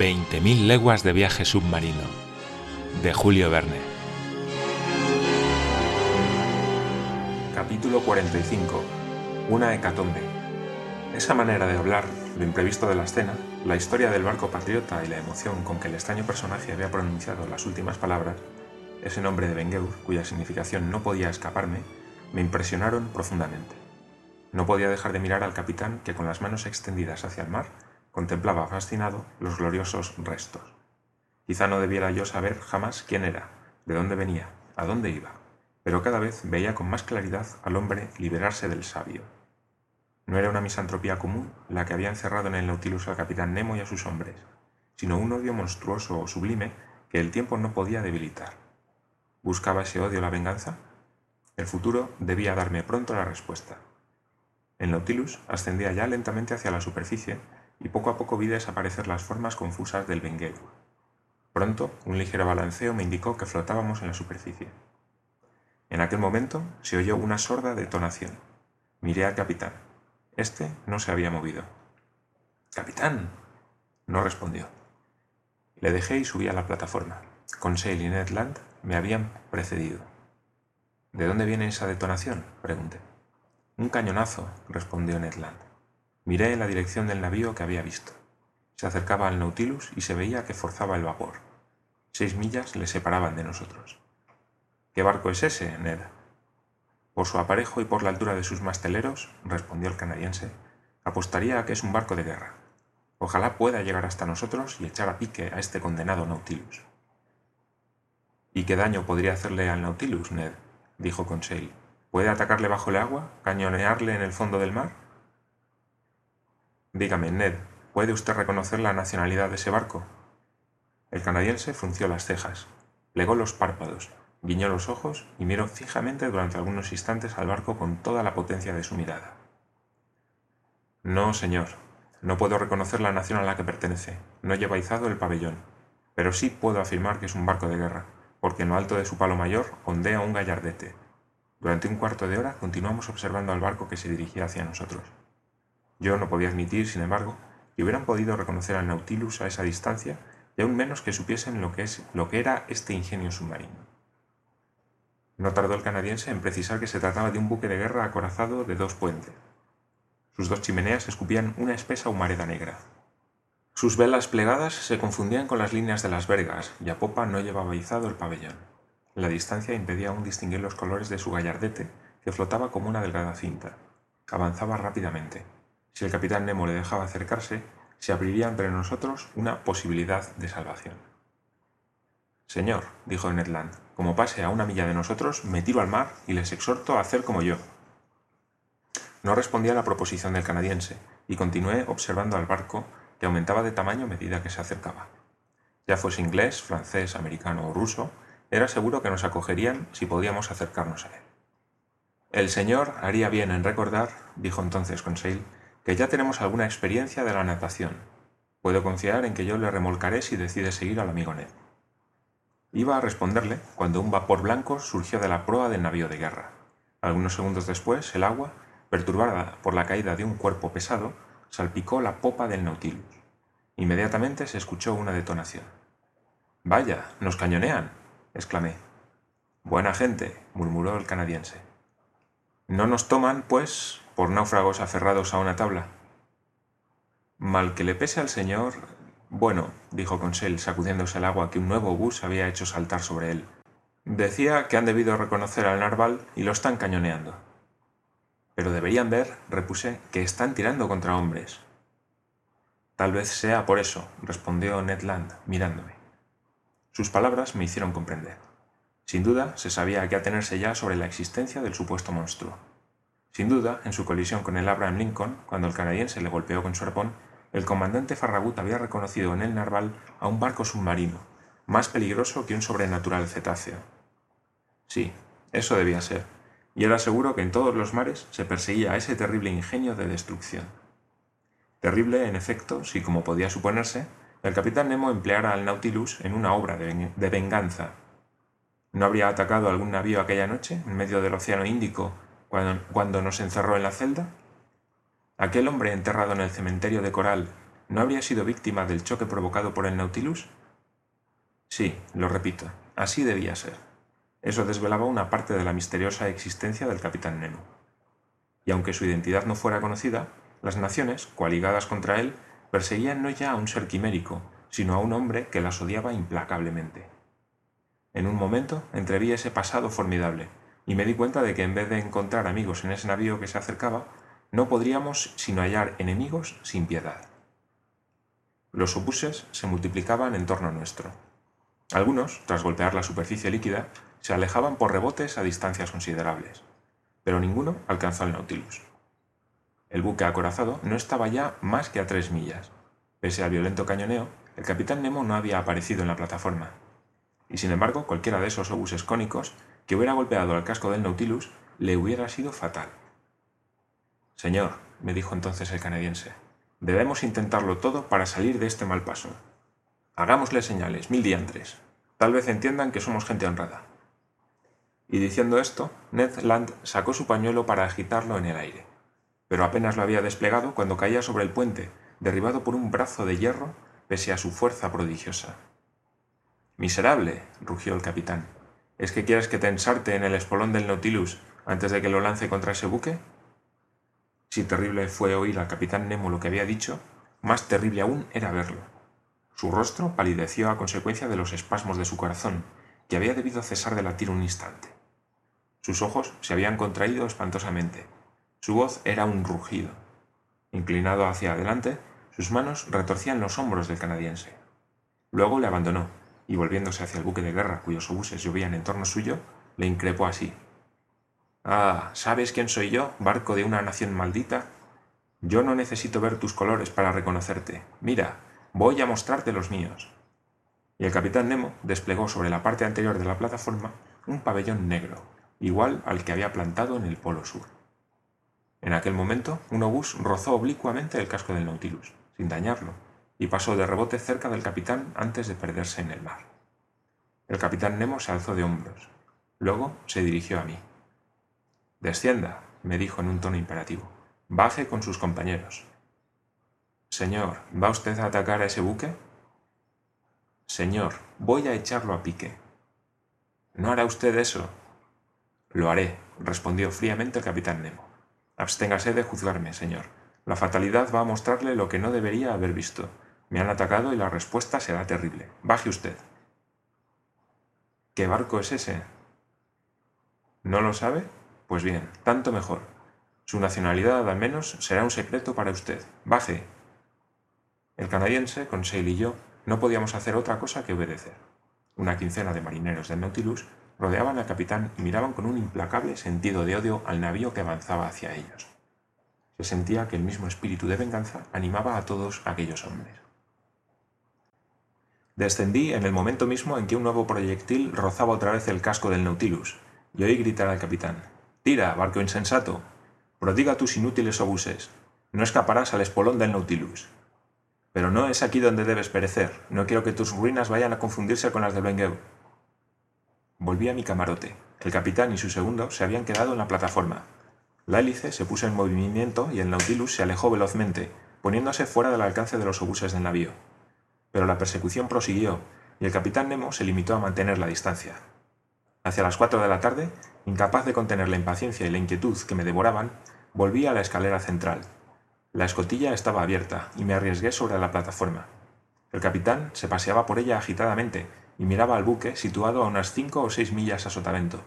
20.000 leguas de viaje submarino de Julio Verne. Capítulo 45. Una hecatombe. Esa manera de hablar, lo imprevisto de la escena, la historia del barco patriota y la emoción con que el extraño personaje había pronunciado las últimas palabras, ese nombre de Bengeur, cuya significación no podía escaparme, me impresionaron profundamente. No podía dejar de mirar al capitán que con las manos extendidas hacia el mar contemplaba fascinado los gloriosos restos. Quizá no debiera yo saber jamás quién era, de dónde venía, a dónde iba, pero cada vez veía con más claridad al hombre liberarse del sabio. No era una misantropía común la que había encerrado en el Nautilus al capitán Nemo y a sus hombres, sino un odio monstruoso o sublime que el tiempo no podía debilitar. ¿Buscaba ese odio la venganza? El futuro debía darme pronto la respuesta. El Nautilus ascendía ya lentamente hacia la superficie y poco a poco vi desaparecer las formas confusas del Bengueu. Pronto, un ligero balanceo me indicó que flotábamos en la superficie. En aquel momento se oyó una sorda detonación. Miré al capitán. Este no se había movido. ¡Capitán! No respondió. Le dejé y subí a la plataforma. Conseil y Ned Land me habían precedido. ¿De dónde viene esa detonación? pregunté. Un cañonazo, respondió Ned Land. Miré en la dirección del navío que había visto. Se acercaba al Nautilus y se veía que forzaba el vapor. Seis millas le separaban de nosotros. ¿Qué barco es ese, Ned? Por su aparejo y por la altura de sus masteleros, respondió el canadiense, apostaría a que es un barco de guerra. Ojalá pueda llegar hasta nosotros y echar a pique a este condenado Nautilus. ¿Y qué daño podría hacerle al Nautilus, Ned? dijo Conseil. ¿Puede atacarle bajo el agua? ¿Cañonearle en el fondo del mar? Dígame, Ned, ¿puede usted reconocer la nacionalidad de ese barco? El canadiense frunció las cejas, plegó los párpados, guiñó los ojos y miró fijamente durante algunos instantes al barco con toda la potencia de su mirada. No, señor, no puedo reconocer la nación a la que pertenece, no lleva izado el pabellón, pero sí puedo afirmar que es un barco de guerra, porque en lo alto de su palo mayor ondea un gallardete, durante un cuarto de hora continuamos observando al barco que se dirigía hacia nosotros. Yo no podía admitir, sin embargo, que hubieran podido reconocer al Nautilus a esa distancia y aún menos que supiesen lo que, es, lo que era este ingenio submarino. No tardó el canadiense en precisar que se trataba de un buque de guerra acorazado de dos puentes. Sus dos chimeneas escupían una espesa humareda negra. Sus velas plegadas se confundían con las líneas de las vergas y a popa no llevaba izado el pabellón. La distancia impedía aún distinguir los colores de su gallardete, que flotaba como una delgada cinta. Avanzaba rápidamente. Si el capitán Nemo le dejaba acercarse, se abriría entre nosotros una posibilidad de salvación. Señor, dijo Ned Land, como pase a una milla de nosotros, me tiro al mar y les exhorto a hacer como yo. No respondí a la proposición del canadiense, y continué observando al barco, que aumentaba de tamaño a medida que se acercaba. Ya fuese inglés, francés, americano o ruso, era seguro que nos acogerían si podíamos acercarnos a él. El señor haría bien en recordar, dijo entonces Conseil, que ya tenemos alguna experiencia de la natación. Puedo confiar en que yo le remolcaré si decide seguir al amigo Ned. Iba a responderle cuando un vapor blanco surgió de la proa del navío de guerra. Algunos segundos después, el agua, perturbada por la caída de un cuerpo pesado, salpicó la popa del Nautilus. Inmediatamente se escuchó una detonación. Vaya, nos cañonean, exclamé. Buena gente, murmuró el canadiense. No nos toman, pues, por náufragos aferrados a una tabla. Mal que le pese al señor. Bueno, dijo Consell, sacudiéndose el agua que un nuevo bus había hecho saltar sobre él. Decía que han debido reconocer al narval y lo están cañoneando. Pero deberían ver, repuse, que están tirando contra hombres. Tal vez sea por eso, respondió Ned Land, mirándome. Sus palabras me hicieron comprender. Sin duda, se sabía a qué atenerse ya sobre la existencia del supuesto monstruo. Sin duda, en su colisión con el Abraham Lincoln, cuando el canadiense le golpeó con su arpón, el comandante Farragut había reconocido en el narval a un barco submarino, más peligroso que un sobrenatural cetáceo. Sí, eso debía ser, y era seguro que en todos los mares se perseguía ese terrible ingenio de destrucción. Terrible, en efecto, si, como podía suponerse, el capitán Nemo empleara al Nautilus en una obra de, venganza. ¿No habría atacado algún navío aquella noche, en medio del Océano Índico, cuando, nos encerró en la celda? Aquel hombre enterrado en el cementerio de coral, ¿no habría sido víctima del choque provocado por el Nautilus? Sí, lo repito, así debía ser. Eso desvelaba una parte de la misteriosa existencia del capitán Nemo. Y aunque su identidad no fuera conocida, las naciones, coaligadas contra él, perseguían no ya a un ser quimérico, sino a un hombre que las odiaba implacablemente. En un momento entreví ese pasado formidable, y me di cuenta de que en vez de encontrar amigos en ese navío que se acercaba, no podríamos sino hallar enemigos sin piedad. Los obuses se multiplicaban en torno nuestro. Algunos, tras golpear la superficie líquida, se alejaban por rebotes a distancias considerables, pero ninguno alcanzó el Nautilus. El buque acorazado no estaba ya más que a tres millas. Pese al violento cañoneo, el capitán Nemo no había aparecido en la plataforma. Y sin embargo, cualquiera de esos obuses cónicos que hubiera golpeado al casco del Nautilus le hubiera sido fatal. Señor, me dijo entonces el canadiense, debemos intentarlo todo para salir de este mal paso. Hagámosle señales, mil diantres. Tal vez entiendan que somos gente honrada. Y diciendo esto, Ned Land sacó su pañuelo para agitarlo en el aire pero apenas lo había desplegado cuando caía sobre el puente, derribado por un brazo de hierro pese a su fuerza prodigiosa. Miserable, rugió el capitán. ¿Es que quieres que te ensarte en el espolón del Nautilus antes de que lo lance contra ese buque? Si terrible fue oír al capitán Nemo lo que había dicho, más terrible aún era verlo. Su rostro palideció a consecuencia de los espasmos de su corazón, que había debido cesar de latir un instante. Sus ojos se habían contraído espantosamente, su voz era un rugido. Inclinado hacia adelante, sus manos retorcían los hombros del canadiense. Luego le abandonó, y volviéndose hacia el buque de guerra cuyos obuses llovían en torno suyo, le increpó así. Ah, ¿sabes quién soy yo, barco de una nación maldita? Yo no necesito ver tus colores para reconocerte. Mira, voy a mostrarte los míos. Y el capitán Nemo desplegó sobre la parte anterior de la plataforma un pabellón negro, igual al que había plantado en el polo sur. En aquel momento, un obús rozó oblicuamente el casco del Nautilus, sin dañarlo, y pasó de rebote cerca del capitán antes de perderse en el mar. El capitán Nemo se alzó de hombros. Luego se dirigió a mí. Descienda, me dijo en un tono imperativo. Baje con sus compañeros. Señor, ¿va usted a atacar a ese buque? Señor, voy a echarlo a pique. ¿No hará usted eso? Lo haré, respondió fríamente el capitán Nemo. Absténgase de juzgarme, señor. La fatalidad va a mostrarle lo que no debería haber visto. Me han atacado y la respuesta será terrible. Baje usted. ¿Qué barco es ese? ¿No lo sabe? Pues bien, tanto mejor. Su nacionalidad al menos será un secreto para usted. Baje. El canadiense, Conseil y yo no podíamos hacer otra cosa que obedecer. Una quincena de marineros del Nautilus rodeaban al capitán y miraban con un implacable sentido de odio al navío que avanzaba hacia ellos. Se sentía que el mismo espíritu de venganza animaba a todos aquellos hombres. Descendí en el momento mismo en que un nuevo proyectil rozaba otra vez el casco del Nautilus, y oí gritar al capitán Tira, barco insensato. Prodiga tus inútiles obuses. No escaparás al espolón del Nautilus. Pero no es aquí donde debes perecer. No quiero que tus ruinas vayan a confundirse con las de Bengueu. Volví a mi camarote. El capitán y su segundo se habían quedado en la plataforma. La hélice se puso en movimiento y el Nautilus se alejó velozmente, poniéndose fuera del alcance de los obuses del navío. Pero la persecución prosiguió y el capitán Nemo se limitó a mantener la distancia. Hacia las cuatro de la tarde, incapaz de contener la impaciencia y la inquietud que me devoraban, volví a la escalera central. La escotilla estaba abierta y me arriesgué sobre la plataforma. El capitán se paseaba por ella agitadamente y miraba al buque situado a unas cinco o seis millas a sotavento.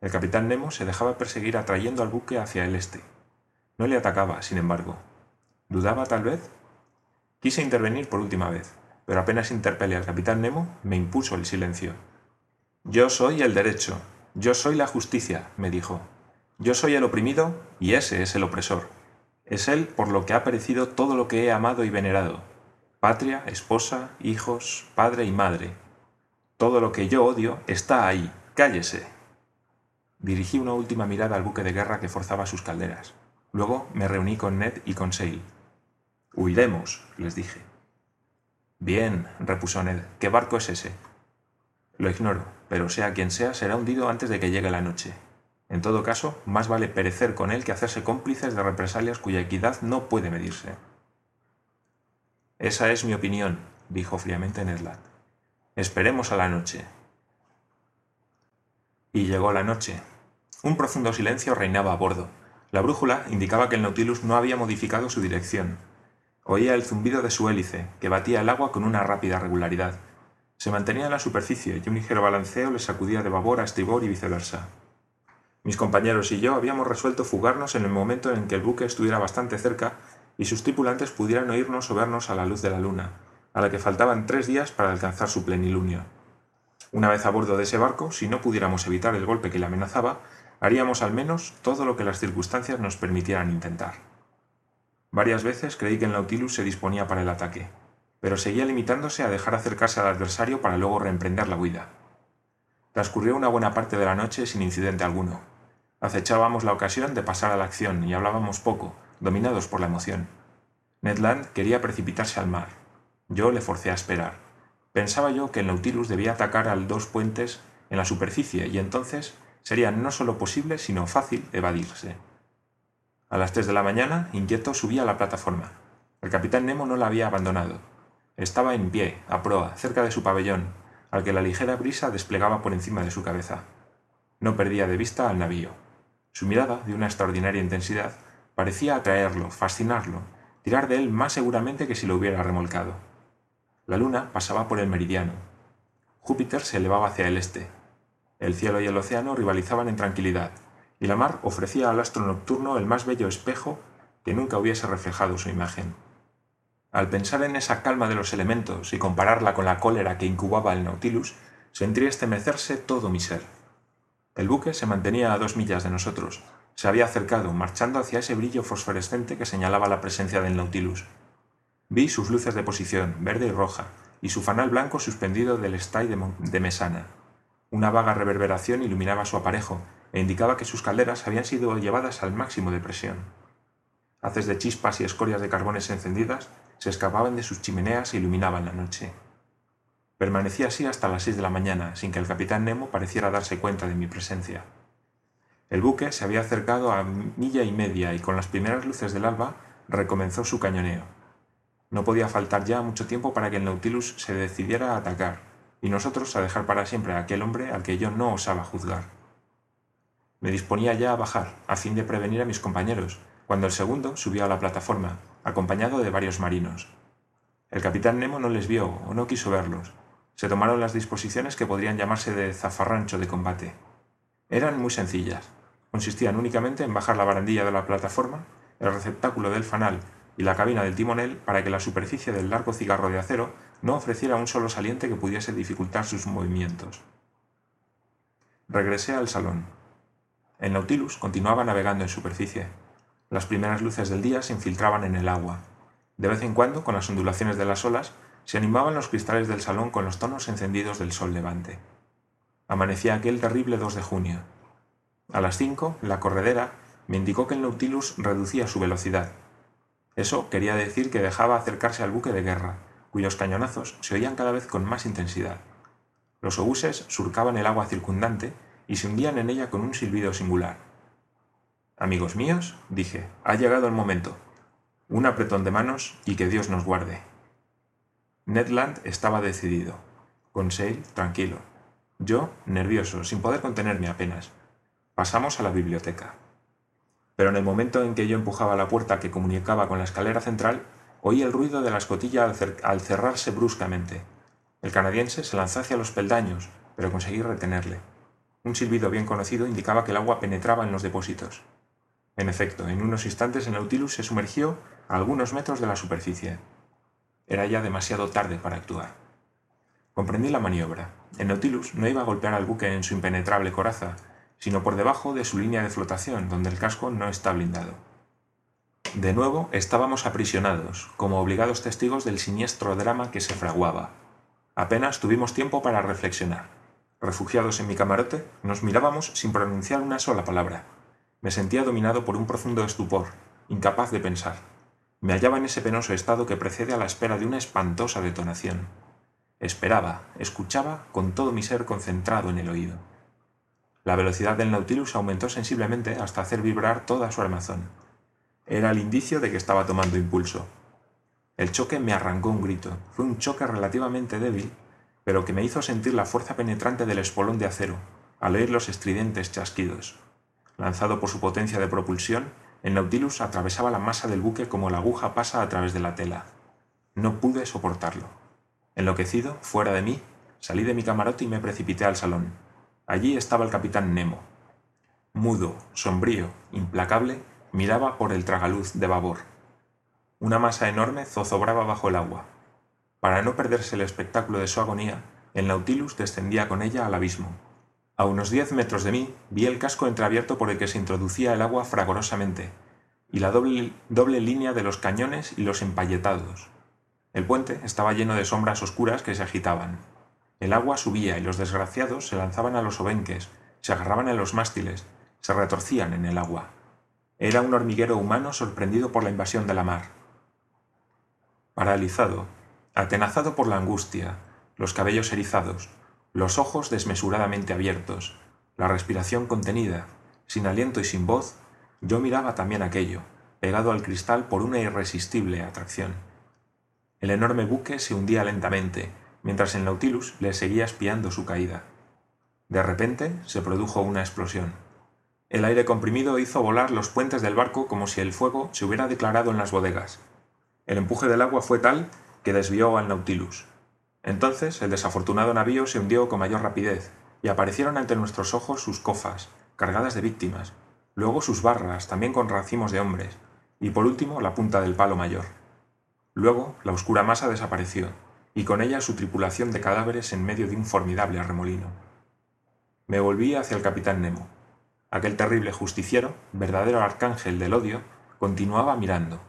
El capitán Nemo se dejaba perseguir atrayendo al buque hacia el este. No le atacaba, sin embargo. ¿Dudaba tal vez? Quise intervenir por última vez, pero apenas interpelé al capitán Nemo, me impuso el silencio. Yo soy el derecho, yo soy la justicia, me dijo. Yo soy el oprimido y ese es el opresor. Es él por lo que ha perecido todo lo que he amado y venerado. Patria, esposa, hijos, padre y madre, todo lo que yo odio está ahí. Cállese. Dirigí una última mirada al buque de guerra que forzaba sus calderas. Luego me reuní con Ned y con Sale. Huiremos, les dije. Bien, repuso Ned. ¿Qué barco es ese? Lo ignoro, pero sea quien sea, será hundido antes de que llegue la noche. En todo caso, más vale perecer con él que hacerse cómplices de represalias cuya equidad no puede medirse. Esa es mi opinión, dijo fríamente Ned. Esperemos a la noche. Y llegó la noche. Un profundo silencio reinaba a bordo. La brújula indicaba que el Nautilus no había modificado su dirección. Oía el zumbido de su hélice, que batía el agua con una rápida regularidad. Se mantenía en la superficie y un ligero balanceo le sacudía de babor a estribor y viceversa. Mis compañeros y yo habíamos resuelto fugarnos en el momento en que el buque estuviera bastante cerca y sus tripulantes pudieran oírnos o vernos a la luz de la luna, a la que faltaban tres días para alcanzar su plenilunio. Una vez a bordo de ese barco, si no pudiéramos evitar el golpe que le amenazaba, haríamos al menos todo lo que las circunstancias nos permitieran intentar. Varias veces creí que el Nautilus se disponía para el ataque, pero seguía limitándose a dejar acercarse al adversario para luego reemprender la huida. Transcurrió una buena parte de la noche sin incidente alguno. Acechábamos la ocasión de pasar a la acción y hablábamos poco, dominados por la emoción. Ned Land quería precipitarse al mar. Yo le forcé a esperar. Pensaba yo que el Nautilus debía atacar al dos puentes en la superficie y entonces sería no solo posible, sino fácil evadirse. A las tres de la mañana, inquieto, subía a la plataforma. El capitán Nemo no la había abandonado. Estaba en pie, a proa, cerca de su pabellón, al que la ligera brisa desplegaba por encima de su cabeza. No perdía de vista al navío. Su mirada, de una extraordinaria intensidad, parecía atraerlo, fascinarlo, tirar de él más seguramente que si lo hubiera remolcado. La luna pasaba por el meridiano. Júpiter se elevaba hacia el este. El cielo y el océano rivalizaban en tranquilidad, y la mar ofrecía al astro nocturno el más bello espejo que nunca hubiese reflejado su imagen. Al pensar en esa calma de los elementos y compararla con la cólera que incubaba el Nautilus, sentí estremecerse todo mi ser. El buque se mantenía a dos millas de nosotros. Se había acercado, marchando hacia ese brillo fosforescente que señalaba la presencia del Nautilus. Vi sus luces de posición, verde y roja, y su fanal blanco suspendido del stay de, mesana. Una vaga reverberación iluminaba su aparejo e indicaba que sus calderas habían sido llevadas al máximo de presión. Haces de chispas y escorias de carbones encendidas se escapaban de sus chimeneas e iluminaban la noche. Permanecí así hasta las seis de la mañana, sin que el capitán Nemo pareciera darse cuenta de mi presencia. El buque se había acercado a milla y media y con las primeras luces del alba recomenzó su cañoneo. No podía faltar ya mucho tiempo para que el Nautilus se decidiera a atacar, y nosotros a dejar para siempre a aquel hombre al que yo no osaba juzgar. Me disponía ya a bajar, a fin de prevenir a mis compañeros, cuando el segundo subió a la plataforma, acompañado de varios marinos. El capitán Nemo no les vio o no quiso verlos. Se tomaron las disposiciones que podrían llamarse de zafarrancho de combate. Eran muy sencillas. Consistían únicamente en bajar la barandilla de la plataforma, el receptáculo del fanal y la cabina del timonel para que la superficie del largo cigarro de acero no ofreciera un solo saliente que pudiese dificultar sus movimientos. Regresé al salón. El Nautilus continuaba navegando en superficie. Las primeras luces del día se infiltraban en el agua. De vez en cuando, con las ondulaciones de las olas, se animaban los cristales del salón con los tonos encendidos del sol levante. Amanecía aquel terrible 2 de junio. A las cinco, la corredera me indicó que el Nautilus reducía su velocidad, eso quería decir que dejaba acercarse al buque de guerra, cuyos cañonazos se oían cada vez con más intensidad. Los obuses surcaban el agua circundante y se hundían en ella con un silbido singular. Amigos míos, dije, ha llegado el momento. Un apretón de manos y que Dios nos guarde. Ned Land estaba decidido. Conseil, tranquilo. Yo, nervioso, sin poder contenerme apenas. Pasamos a la biblioteca pero en el momento en que yo empujaba la puerta que comunicaba con la escalera central, oí el ruido de la escotilla al, cerrarse bruscamente. El canadiense se lanzó hacia los peldaños, pero conseguí retenerle. Un silbido bien conocido indicaba que el agua penetraba en los depósitos. En efecto, en unos instantes el Nautilus se sumergió a algunos metros de la superficie. Era ya demasiado tarde para actuar. Comprendí la maniobra. El Nautilus no iba a golpear al buque en su impenetrable coraza, sino por debajo de su línea de flotación, donde el casco no está blindado. De nuevo estábamos aprisionados, como obligados testigos del siniestro drama que se fraguaba. Apenas tuvimos tiempo para reflexionar. Refugiados en mi camarote, nos mirábamos sin pronunciar una sola palabra. Me sentía dominado por un profundo estupor, incapaz de pensar. Me hallaba en ese penoso estado que precede a la espera de una espantosa detonación. Esperaba, escuchaba con todo mi ser concentrado en el oído. La velocidad del Nautilus aumentó sensiblemente hasta hacer vibrar toda su armazón. Era el indicio de que estaba tomando impulso. El choque me arrancó un grito. Fue un choque relativamente débil, pero que me hizo sentir la fuerza penetrante del espolón de acero, al oír los estridentes chasquidos. Lanzado por su potencia de propulsión, el Nautilus atravesaba la masa del buque como la aguja pasa a través de la tela. No pude soportarlo. Enloquecido, fuera de mí, salí de mi camarote y me precipité al salón. Allí estaba el capitán Nemo. Mudo, sombrío, implacable, miraba por el tragaluz de babor. Una masa enorme zozobraba bajo el agua. Para no perderse el espectáculo de su agonía, el Nautilus descendía con ella al abismo. A unos diez metros de mí vi el casco entreabierto por el que se introducía el agua fragorosamente, y la doble, doble línea de los cañones y los empalletados. El puente estaba lleno de sombras oscuras que se agitaban. El agua subía y los desgraciados se lanzaban a los obenques, se agarraban a los mástiles, se retorcían en el agua. Era un hormiguero humano sorprendido por la invasión de la mar. Paralizado, atenazado por la angustia, los cabellos erizados, los ojos desmesuradamente abiertos, la respiración contenida, sin aliento y sin voz, yo miraba también aquello, pegado al cristal por una irresistible atracción. El enorme buque se hundía lentamente, mientras el Nautilus le seguía espiando su caída. De repente se produjo una explosión. El aire comprimido hizo volar los puentes del barco como si el fuego se hubiera declarado en las bodegas. El empuje del agua fue tal que desvió al Nautilus. Entonces el desafortunado navío se hundió con mayor rapidez y aparecieron ante nuestros ojos sus cofas, cargadas de víctimas, luego sus barras, también con racimos de hombres, y por último la punta del palo mayor. Luego la oscura masa desapareció, y con ella su tripulación de cadáveres en medio de un formidable arremolino. Me volví hacia el capitán Nemo. Aquel terrible justiciero, verdadero arcángel del odio, continuaba mirando.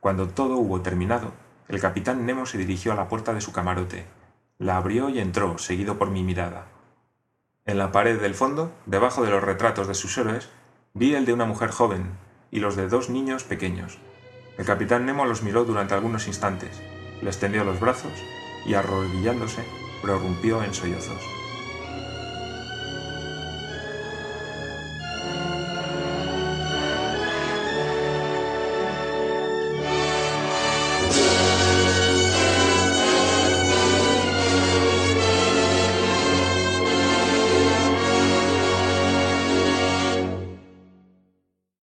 Cuando todo hubo terminado, el capitán Nemo se dirigió a la puerta de su camarote, la abrió y entró, seguido por mi mirada. En la pared del fondo, debajo de los retratos de sus héroes, vi el de una mujer joven y los de dos niños pequeños. El capitán Nemo los miró durante algunos instantes, le extendió los brazos y arrodillándose prorrumpió en sollozos.